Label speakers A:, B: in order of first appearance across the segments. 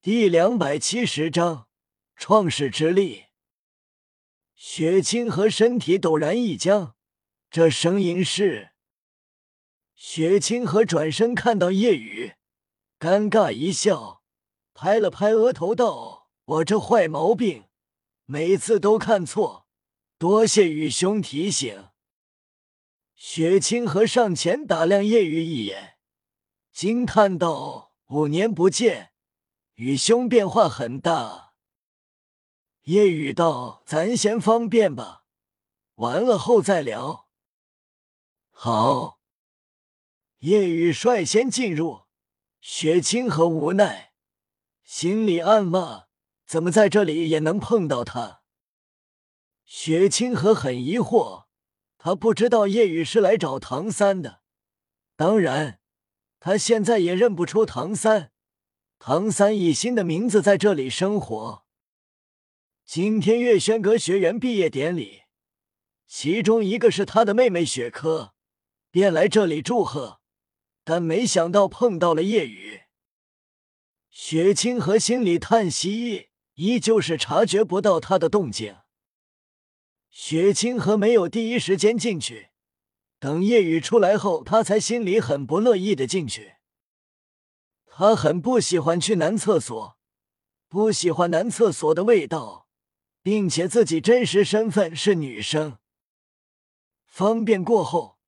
A: 第两百七十章创世之力。雪清河身体陡然一僵，这声音是雪清河转身看到叶雨，尴尬一笑，拍了拍额头道：“我这坏毛病，每次都看错，多谢雨兄提醒。”雪清河上前打量叶雨一眼，惊叹道：“五年不见。”雨兄变化很大。夜雨道：“咱先方便吧，完了后再聊。”好。夜雨率先进入，雪清河无奈，心里暗骂：“怎么在这里也能碰到他？”雪清河很疑惑，他不知道夜雨是来找唐三的，当然，他现在也认不出唐三。唐三以新的名字在这里生活。今天月轩阁学员毕业典礼，其中一个是他的妹妹雪珂，便来这里祝贺，但没想到碰到了夜雨。雪清河心里叹息，依旧是察觉不到他的动静。雪清河没有第一时间进去，等夜雨出来后，他才心里很不乐意的进去。他很不喜欢去男厕所，不喜欢男厕所的味道，并且自己真实身份是女生。方便过后，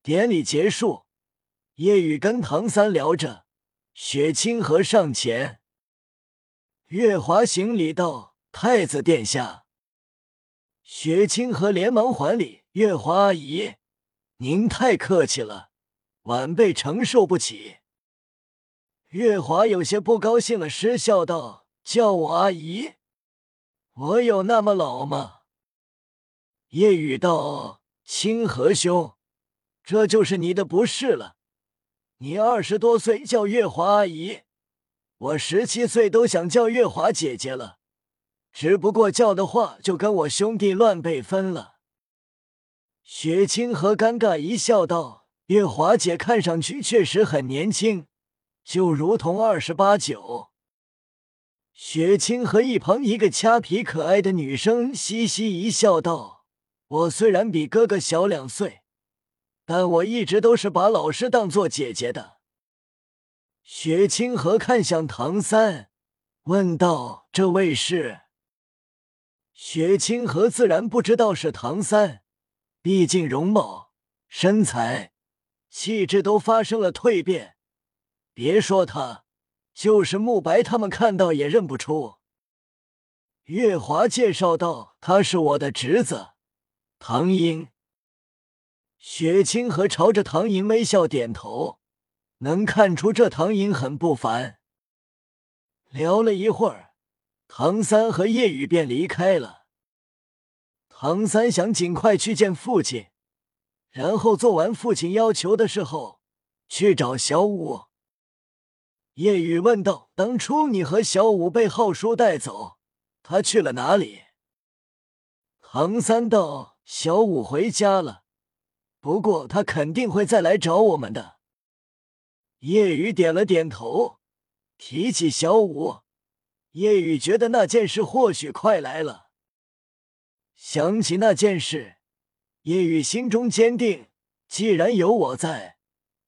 A: 典礼结束，叶雨跟唐三聊着，雪清河上前，月华行礼道：“太子殿下。”雪清河连忙还礼：“月华阿姨，您太客气了，晚辈承受不起。”月华有些不高兴了，失笑道：“叫我阿姨，我有那么老吗？”夜雨道：“清河兄，这就是你的不是了。你二十多岁叫月华阿姨，我十七岁都想叫月华姐姐了，只不过叫的话就跟我兄弟乱辈分了。”雪清河尴尬一笑道：“月华姐看上去确实很年轻。”就如同二十八九，雪清和一旁一个掐皮可爱的女生嘻嘻一笑，道：“我虽然比哥哥小两岁，但我一直都是把老师当做姐姐的。”雪清河看向唐三，问道：“这位是？”雪清河自然不知道是唐三，毕竟容貌、身材、气质都发生了蜕变。别说他，就是慕白他们看到也认不出。月华介绍道：“他是我的侄子，唐英。”雪清河朝着唐英微笑点头，能看出这唐英很不凡。聊了一会儿，唐三和叶雨便离开了。唐三想尽快去见父亲，然后做完父亲要求的事后，去找小五。叶雨问道：“当初你和小五被浩叔带走，他去了哪里？”唐三道：“小五回家了，不过他肯定会再来找我们的。”叶雨点了点头。提起小五，叶雨觉得那件事或许快来了。想起那件事，叶雨心中坚定：既然有我在，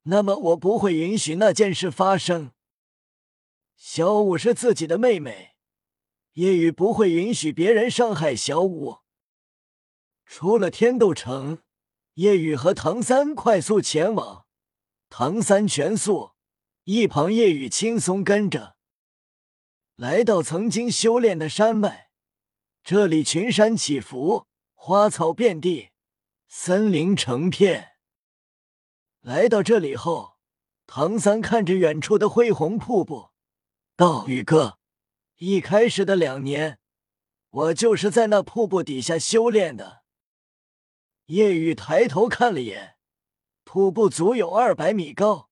A: 那么我不会允许那件事发生。小五是自己的妹妹，叶雨不会允许别人伤害小五。出了天斗城，叶雨和唐三快速前往。唐三全速，一旁叶雨轻松跟着。来到曾经修炼的山脉，这里群山起伏，花草遍地，森林成片。来到这里后，唐三看着远处的恢宏瀑布。道宇哥，一开始的两年，我就是在那瀑布底下修炼的。叶雨抬头看了眼，瀑布足有二百米高，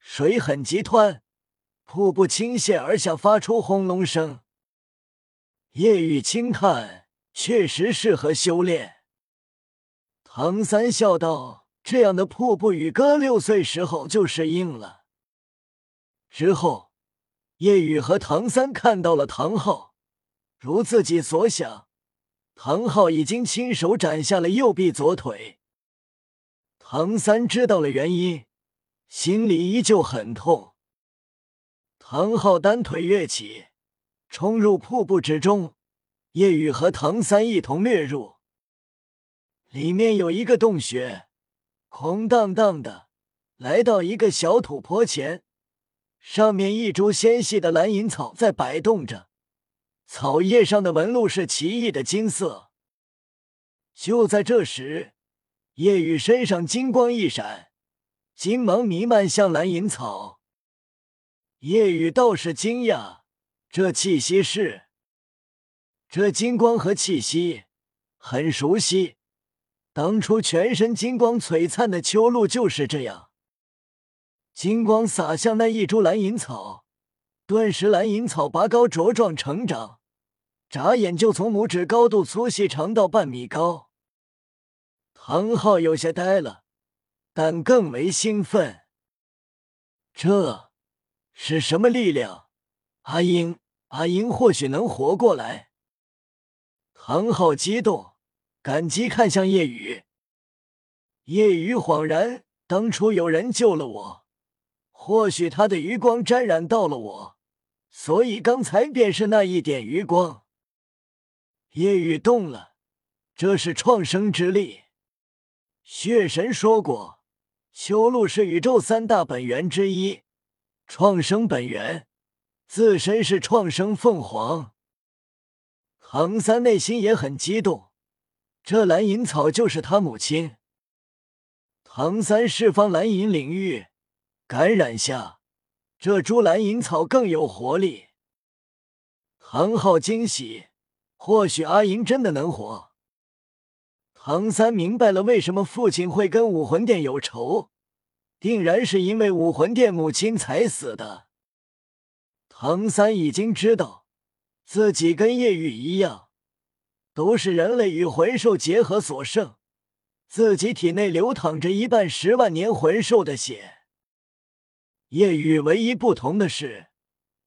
A: 水很急湍，瀑布倾泻而下，发出轰隆声。叶雨轻叹，确实适合修炼。唐三笑道：“这样的瀑布，宇哥六岁时候就适应了，之后。”叶雨和唐三看到了唐昊，如自己所想，唐昊已经亲手斩下了右臂左腿。唐三知道了原因，心里依旧很痛。唐昊单腿跃起，冲入瀑布之中。叶雨和唐三一同掠入，里面有一个洞穴，空荡荡的。来到一个小土坡前，上面一株纤细的蓝银草在摆动着，草叶上的纹路是奇异的金色。就在这时，夜雨身上金光一闪，金芒弥漫向蓝银草。夜雨倒是惊讶，这气息是……这金光和气息很熟悉，当初全身金光璀璨的秋露就是这样。金光洒向那一株蓝银草，顿时蓝银草拔高茁壮成长，眨眼就从拇指高度粗细长到半米高。唐昊有些呆了，但更为兴奋。这是什么力量？阿英，阿英或许能活过来。唐昊激动，感激看向叶雨。叶雨恍然，当初有人救了我。或许他的余光沾染到了我，所以刚才便是那一点余光。夜雨动了，这是创生之力。血神说过，修路是宇宙三大本源之一，创生本源自身是创生凤凰。唐三内心也很激动，这蓝银草就是他母亲。唐三释放蓝银领域。感染下，这株蓝银草更有活力。唐昊惊喜，或许阿银真的能活。唐三明白了为什么父亲会跟武魂殿有仇，定然是因为武魂殿母亲才死的。唐三已经知道，自己跟叶雨一样，都是人类与魂兽结合所生，自己体内流淌着一半十万年魂兽的血。夜雨唯一不同的是，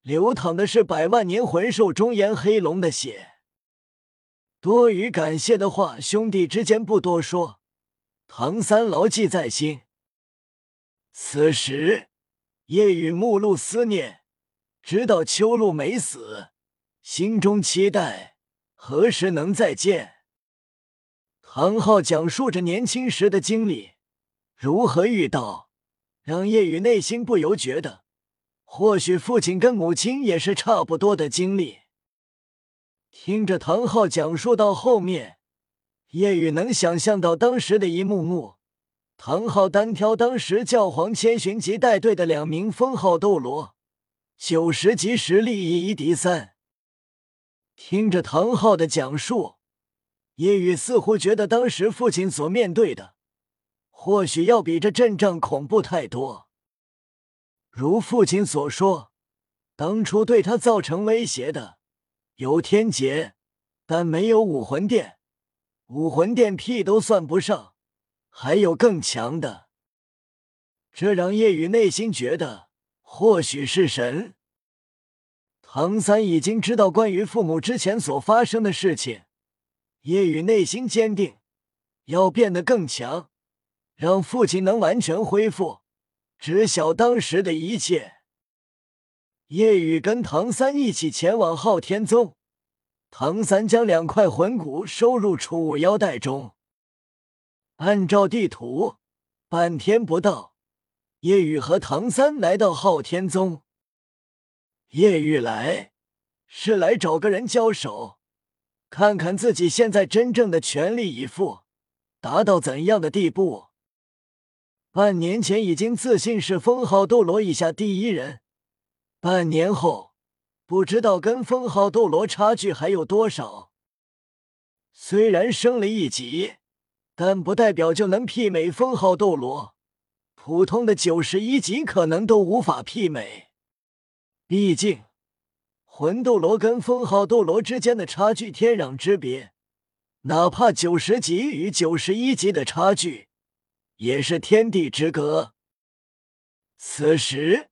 A: 流淌的是百万年魂兽中炎黑龙的血。多余感谢的话，兄弟之间不多说，唐三牢记在心。此时，夜雨目露思念，知道秋露没死，心中期待何时能再见。唐昊讲述着年轻时的经历，如何遇到。让叶雨内心不由觉得，或许父亲跟母亲也是差不多的经历。听着唐昊讲述到后面，叶雨能想象到当时的一幕幕：唐昊单挑当时教皇千寻疾带队的两名封号斗罗，九十级实力以一敌三。听着唐昊的讲述，叶雨似乎觉得当时父亲所面对的。或许要比这阵仗恐怖太多。如父亲所说，当初对他造成威胁的有天劫，但没有武魂殿。武魂殿屁都算不上，还有更强的。这让叶雨内心觉得，或许是神。唐三已经知道关于父母之前所发生的事情，叶雨内心坚定，要变得更强。让父亲能完全恢复，知晓当时的一切。叶雨跟唐三一起前往昊天宗，唐三将两块魂骨收入储物腰带中。按照地图，半天不到，叶雨和唐三来到昊天宗。叶雨来是来找个人交手，看看自己现在真正的全力以赴达到怎样的地步。半年前已经自信是封号斗罗以下第一人，半年后不知道跟封号斗罗差距还有多少。虽然升了一级，但不代表就能媲美封号斗罗，普通的九十一级可能都无法媲美。毕竟魂斗罗跟封号斗罗之间的差距天壤之别，哪怕九十级与九十一级的差距。也是天地之隔。此时，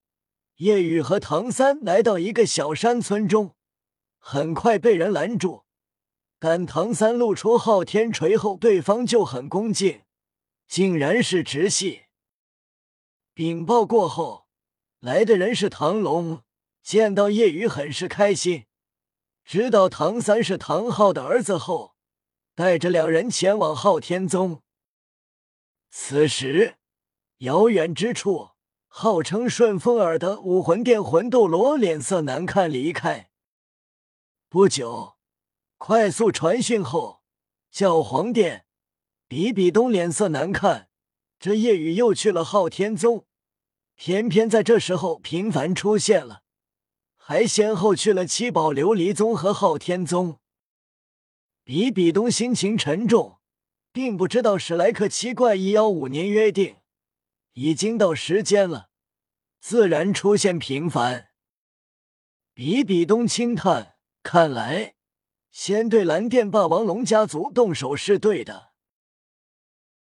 A: 叶雨和唐三来到一个小山村中，很快被人拦住。但唐三露出昊天锤后，对方就很恭敬，竟然是直系。禀报过后，来的人是唐龙，见到叶雨很是开心，知道唐三是唐昊的儿子后，带着两人前往昊天宗。此时，遥远之处。号称顺风耳的武魂殿魂斗罗脸色难看，离开。不久，快速传讯后，教皇殿比比东脸色难看。这夜雨又去了昊天宗，偏偏在这时候频繁出现了，还先后去了七宝琉璃宗和昊天宗。比比东心情沉重，并不知道史莱克七怪一幺五年约定已经到时间了。自然出现频繁。比比东轻叹：“看来先对蓝电霸王龙家族动手是对的。”